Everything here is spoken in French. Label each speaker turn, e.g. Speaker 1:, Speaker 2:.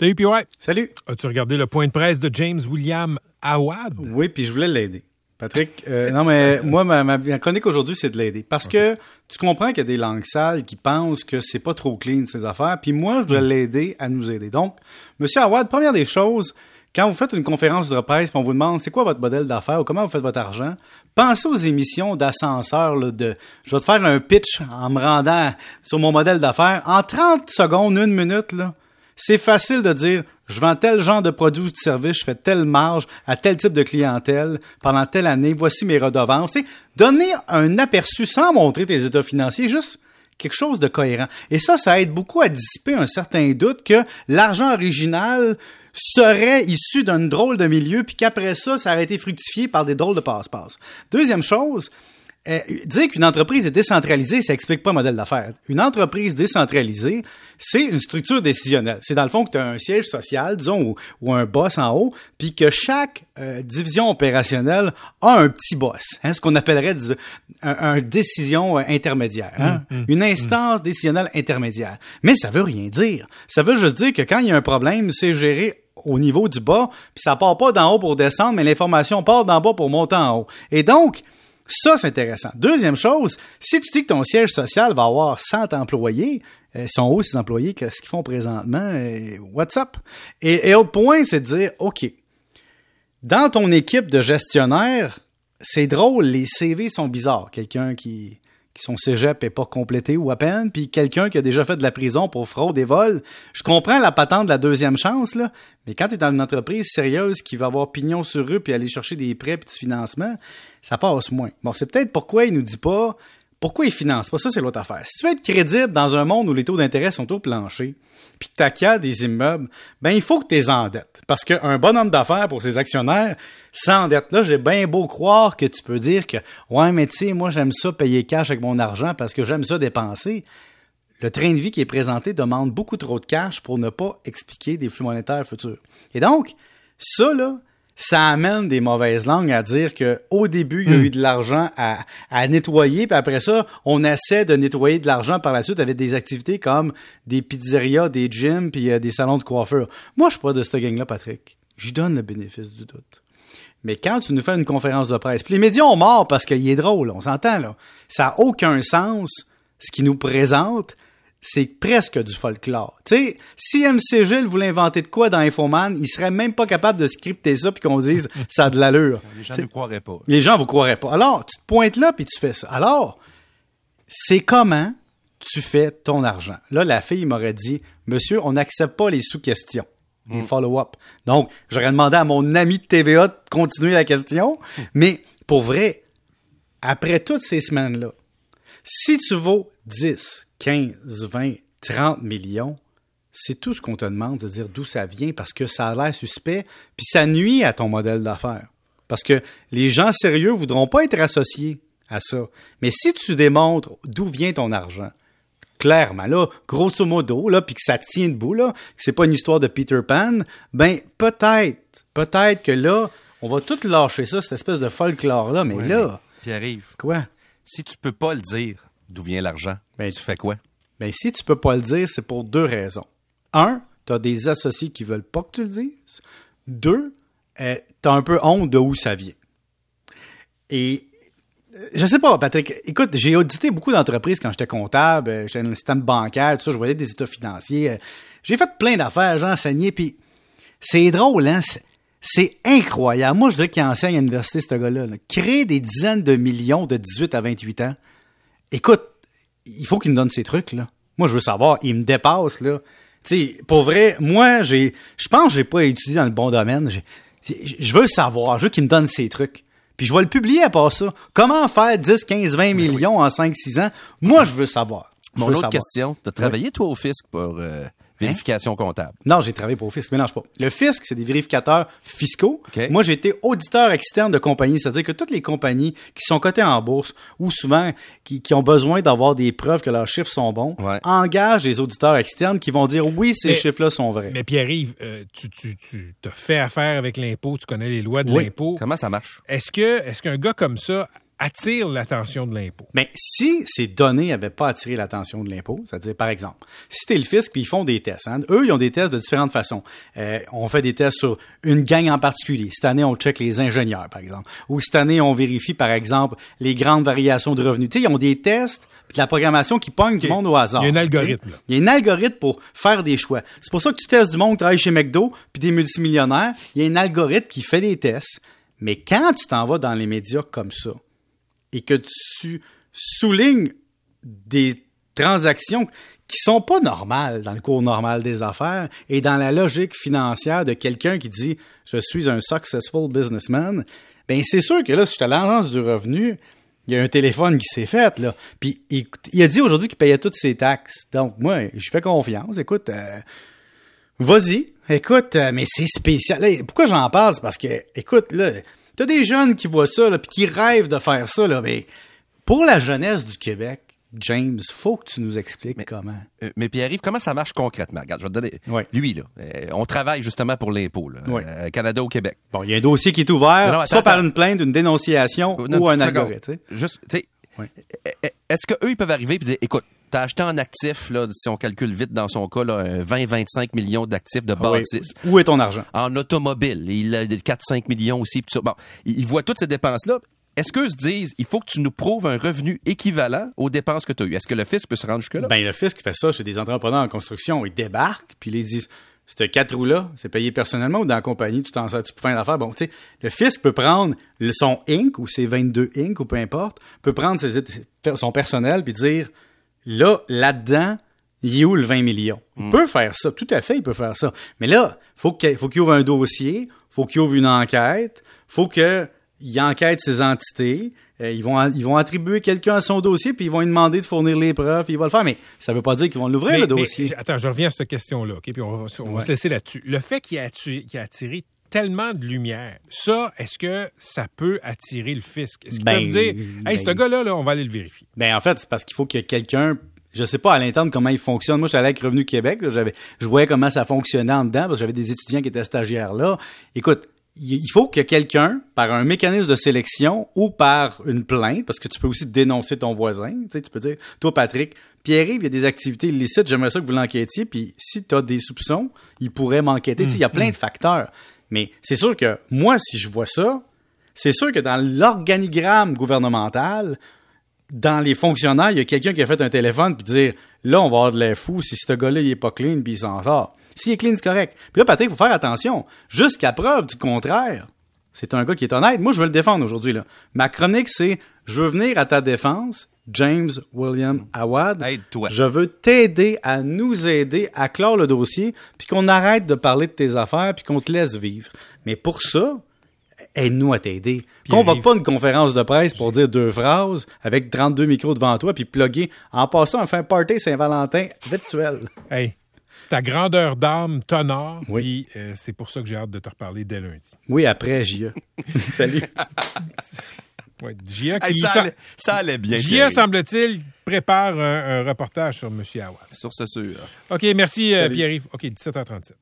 Speaker 1: Salut, PY.
Speaker 2: Salut.
Speaker 1: As-tu regardé le point de presse de James William Awad?
Speaker 2: Oui, puis je voulais l'aider. Patrick, euh, non mais moi ma, ma chronique aujourd'hui c'est de l'aider parce que tu comprends qu'il y a des langues sales qui pensent que c'est pas trop clean ces affaires, puis moi je voudrais l'aider à nous aider. Donc, Monsieur Awad, première des choses, quand vous faites une conférence de presse, on vous demande c'est quoi votre modèle d'affaires ou comment vous faites votre argent, pensez aux émissions d'ascenseur de je vais te faire un pitch en me rendant sur mon modèle d'affaires en 30 secondes, une minute là. C'est facile de dire je vends tel genre de produit ou de service, je fais telle marge à tel type de clientèle pendant telle année, voici mes redevances. Donner un aperçu sans montrer tes états financiers, juste quelque chose de cohérent. Et ça, ça aide beaucoup à dissiper un certain doute que l'argent original serait issu d'un drôle de milieu, puis qu'après ça, ça aurait été fructifié par des drôles de passe-passe. Deuxième chose, euh, dire qu'une entreprise est décentralisée, ça explique pas le modèle d'affaires. Une entreprise décentralisée, c'est une structure décisionnelle. C'est dans le fond que tu as un siège social, disons, ou, un boss en haut, puis que chaque euh, division opérationnelle a un petit boss, hein, ce qu'on appellerait un, décision euh, intermédiaire, hein, mmh, mmh, une instance décisionnelle intermédiaire. Mais ça veut rien dire. Ça veut juste dire que quand il y a un problème, c'est géré au niveau du bas, puis ça part pas d'en haut pour descendre, mais l'information part d'en bas pour monter en haut. Et donc, ça, c'est intéressant. Deuxième chose, si tu dis que ton siège social va avoir 100 employés, euh, sont hauts ces employés, qu'est-ce qu'ils font présentement? Euh, what's up? Et, et autre point, c'est de dire, OK, dans ton équipe de gestionnaires, c'est drôle, les CV sont bizarres. Quelqu'un qui, qui son cégep n'est pas complété ou à peine, puis quelqu'un qui a déjà fait de la prison pour fraude et vol. Je comprends la patente de la deuxième chance, là, mais quand tu es dans une entreprise sérieuse qui va avoir pignon sur rue puis aller chercher des prêts et du financement, ça passe moins. Bon, c'est peut-être pourquoi il nous dit pas pourquoi il finance pas? Ça, c'est l'autre affaire. Si tu veux être crédible dans un monde où les taux d'intérêt sont au plancher, puis que t'acquiers des immeubles, ben il faut que tu les endettes. Parce qu'un bonhomme d'affaires pour ses actionnaires s'endette. Là, j'ai bien beau croire que tu peux dire que Ouais, mais tu sais, moi j'aime ça payer cash avec mon argent parce que j'aime ça dépenser. Le train de vie qui est présenté demande beaucoup trop de cash pour ne pas expliquer des flux monétaires futurs. Et donc, ça, là, ça amène des mauvaises langues à dire que au début, il y a hmm. eu de l'argent à, à, nettoyer, puis après ça, on essaie de nettoyer de l'argent par la suite avec des activités comme des pizzerias, des gyms, puis euh, des salons de coiffure. Moi, je suis pas de cette gang-là, Patrick. Je donne le bénéfice du doute. Mais quand tu nous fais une conférence de presse, puis les médias ont mort parce qu'il est drôle, on s'entend là, ça a aucun sens ce qu'il nous présente, c'est presque du folklore. Tu sais, si MC Gilles voulait inventer de quoi dans Infoman, il serait même pas capable de scripter ça puis qu'on dise ça a de l'allure.
Speaker 3: Les gens ne croiraient pas.
Speaker 2: Les gens vous croiraient pas. Alors, tu te pointes là puis tu fais ça. Alors, c'est comment tu fais ton argent? Là, la fille m'aurait dit, monsieur, on n'accepte pas les sous-questions. Les mm. follow-up. Donc, j'aurais demandé à mon ami de TVA de continuer la question. Mm. Mais pour vrai, après toutes ces semaines-là, si tu vaux 10, 15, 20, 30 millions, c'est tout ce qu'on te demande, de dire d'où ça vient parce que ça a l'air suspect, puis ça nuit à ton modèle d'affaires. Parce que les gens sérieux voudront pas être associés à ça. Mais si tu démontres d'où vient ton argent, clairement, là, grosso modo, là, puis que ça tient debout, là, que c'est pas une histoire de Peter Pan, ben peut-être, peut-être que là, on va tout lâcher ça, cette espèce de folklore-là, mais là...
Speaker 3: Puis arrive.
Speaker 2: Quoi?
Speaker 3: Si tu peux pas le dire, d'où vient l'argent, ben, tu fais quoi?
Speaker 2: Ben, si tu peux pas le dire, c'est pour deux raisons. Un, tu as des associés qui veulent pas que tu le dises. Deux, euh, tu as un peu honte de où ça vient. Et euh, je sais pas, Patrick. Écoute, j'ai audité beaucoup d'entreprises quand j'étais comptable, euh, j'étais dans le système bancaire, tout ça, je voyais des états financiers. J'ai fait plein d'affaires, j'ai enseigné, puis c'est drôle, hein? C'est incroyable. Moi, je voudrais qu'il enseigne à l'université, ce gars-là. Créer des dizaines de millions de 18 à 28 ans. Écoute, il faut qu'il me donne ces trucs, là. Moi, je veux savoir, il me dépasse, là. Tu sais, pour vrai, moi, j'ai, je pense que j'ai pas étudié dans le bon domaine. Je veux savoir, je veux qu'il me donne ces trucs. Puis je vais le publier à part ça. Comment faire 10, 15, 20 millions en 5, 6 ans? Moi, je veux savoir.
Speaker 3: Mon autre question, tu as travaillé, toi, au fisc pour euh, Vérification comptable.
Speaker 2: Non, j'ai travaillé pour le fisc. Mélange pas. Le fisc, c'est des vérificateurs fiscaux. Moi, j'ai été auditeur externe de compagnies, c'est-à-dire que toutes les compagnies qui sont cotées en bourse ou souvent qui, ont besoin d'avoir des preuves que leurs chiffres sont bons engagent des auditeurs externes qui vont dire oui, ces chiffres-là sont vrais.
Speaker 1: Mais Pierre-Yves, euh, tu, tu, tu as fait affaire avec l'impôt, tu connais les lois de l'impôt.
Speaker 3: Comment ça marche?
Speaker 1: Est-ce que est-ce qu'un gars comme ça attire l'attention de l'impôt.
Speaker 2: Mais si ces données n'avaient pas attiré l'attention de l'impôt, c'est-à-dire, par exemple, si t'es le fisc puis ils font des tests, hein, eux, ils ont des tests de différentes façons. Euh, on fait des tests sur une gang en particulier. Cette année, on check les ingénieurs, par exemple. Ou cette année, on vérifie, par exemple, les grandes variations de revenus. Tu sais, ils ont des tests puis de la programmation qui pogne du monde au hasard.
Speaker 1: Il y a un algorithme.
Speaker 2: Il y a un algorithme pour faire des choix. C'est pour ça que tu testes du monde qui travaille chez McDo puis des multimillionnaires. Il y a un algorithme qui fait des tests. Mais quand tu t'en vas dans les médias comme ça, et que tu soulignes des transactions qui sont pas normales dans le cours normal des affaires et dans la logique financière de quelqu'un qui dit je suis un successful businessman, ben c'est sûr que là si je suis à l'agence du revenu, il y a un téléphone qui s'est fait là. Puis il, a dit aujourd'hui qu'il payait toutes ses taxes. Donc moi, je fais confiance. Écoute, euh, Vas-y. Écoute, euh, mais c'est spécial. Pourquoi j'en parle? Parce que, écoute, là, t'as des jeunes qui voient ça, là, puis qui rêvent de faire ça, là, mais pour la jeunesse du Québec, James, faut que tu nous expliques comment.
Speaker 3: Euh, mais Pierre-Yves, comment ça marche concrètement? Regarde, je vais te donner.
Speaker 2: Ouais.
Speaker 3: Lui, là, euh, on travaille justement pour l'impôt,
Speaker 2: Ouais.
Speaker 3: euh, Canada au Québec.
Speaker 2: Bon, il y a un dossier qui est ouvert,
Speaker 3: Non, non, attends,
Speaker 2: soit par une plainte, une dénonciation
Speaker 3: Non,
Speaker 2: ou un algorithme.
Speaker 3: Juste, tu sais,
Speaker 2: Ouais.
Speaker 3: e- e- est-ce qu'eux, ils peuvent arriver et dire, écoute, t'as acheté en actifs, là, si on calcule vite dans son cas, là, 20-25 millions d'actifs de
Speaker 2: Ah oui.
Speaker 3: bâtisses.
Speaker 2: Où est ton argent?
Speaker 3: En automobile, il a 4-5 millions aussi. Bon, ils voient toutes ces dépenses-là. Est-ce qu'eux se disent, il faut que tu nous prouves un revenu équivalent aux dépenses que tu as eues? Est-ce que le fisc peut se rendre jusque-là?
Speaker 2: Ben, le fisc fait ça chez des entrepreneurs en construction. Ils débarquent, puis ils disent ce quatre roues-là, c'est payé personnellement ou dans la compagnie, tu t'en sers, tu peux faire une affaire. Bon, tu sais, le fisc peut prendre le, son Inc. ou ses 22 Inc. ou peu importe, peut prendre ses, son personnel puis dire là, là-dedans, il est où le 20 millions? Il peut faire ça, tout à fait, il peut faire ça. Mais là, faut qu'il faut qu'il ouvre un dossier, faut qu'il ouvre une enquête, faut que il enquête ses entités, euh, ils vont ils vont attribuer quelqu'un à son dossier puis ils vont lui demander de fournir les preuves, puis il va le faire mais ça veut pas dire qu'ils vont l'ouvrir le
Speaker 1: mais,
Speaker 2: dossier.
Speaker 1: attends, je reviens à cette question-là, OK? Puis on, va- on va
Speaker 2: Ouais.
Speaker 1: se laisser là-dessus. Le fait qu'il a, qu'il a attiré tellement de lumière, ça, est-ce que ça peut attirer le fisc? Est-ce qu'ils
Speaker 2: Ben,
Speaker 1: peuvent dire, hey,
Speaker 2: ben-
Speaker 1: ce gars-là, là, on va aller le vérifier?
Speaker 2: Ben en fait, c'est parce qu'il faut ait quelqu'un. Je sais pas à l'interne comment il fonctionne. Moi, j'allais avec Revenu Québec. j'avais, je voyais comment ça fonctionnait en dedans parce que j'avais des étudiants qui étaient stagiaires là. Écoute, il faut que quelqu'un, par un mécanisme de sélection ou par une plainte, parce que tu peux aussi dénoncer ton voisin. Tu sais, tu peux dire, toi Patrick, Pierre-Yves, il y a des activités illicites. J'aimerais ça que vous l'enquêtiez. Puis si tu as des soupçons, il pourrait m'enquêter. Tu sais, il y a plein de facteurs. Mais c'est sûr que moi, si je vois ça, c'est sûr que dans l'organigramme gouvernemental, dans les fonctionnaires, il y a quelqu'un qui a fait un téléphone puis dire là, on va avoir de l'air fou si ce gars-là, il est pas clean puis il s'en sort. S'il est clean, c'est correct. Puis là, Patrick, il faut faire attention. Jusqu'à preuve du contraire, c'est un gars qui est honnête. Moi, je veux le défendre aujourd'hui. là. Ma chronique, c'est je veux venir à ta défense, James William Awad.
Speaker 3: Aide-toi.
Speaker 2: Je veux t'aider à nous aider à clore le dossier, puis qu'on arrête de parler de tes affaires, puis qu'on te laisse vivre. Mais pour ça, aide-nous à t'aider. Convoque
Speaker 1: Yves.
Speaker 2: pas une conférence de presse pour dire deux phrases avec 32 micros devant toi, puis plugger en passant, fait un party Saint-Valentin virtuel.
Speaker 1: Hey, ta grandeur d'âme t'honore,
Speaker 2: Oui.
Speaker 1: puis euh, c'est pour ça que j'ai hâte de te reparler dès lundi.
Speaker 2: Oui, après, J.E. Salut.
Speaker 1: Ouais, Gia qui
Speaker 3: Hey, ça, allait, ça allait bien.
Speaker 1: Gia, semble-t-il, prépare un, un reportage sur M. Awad.
Speaker 3: Sur ce sûr.
Speaker 1: OK, merci, euh. Pierre-Yves. OK, 17h37.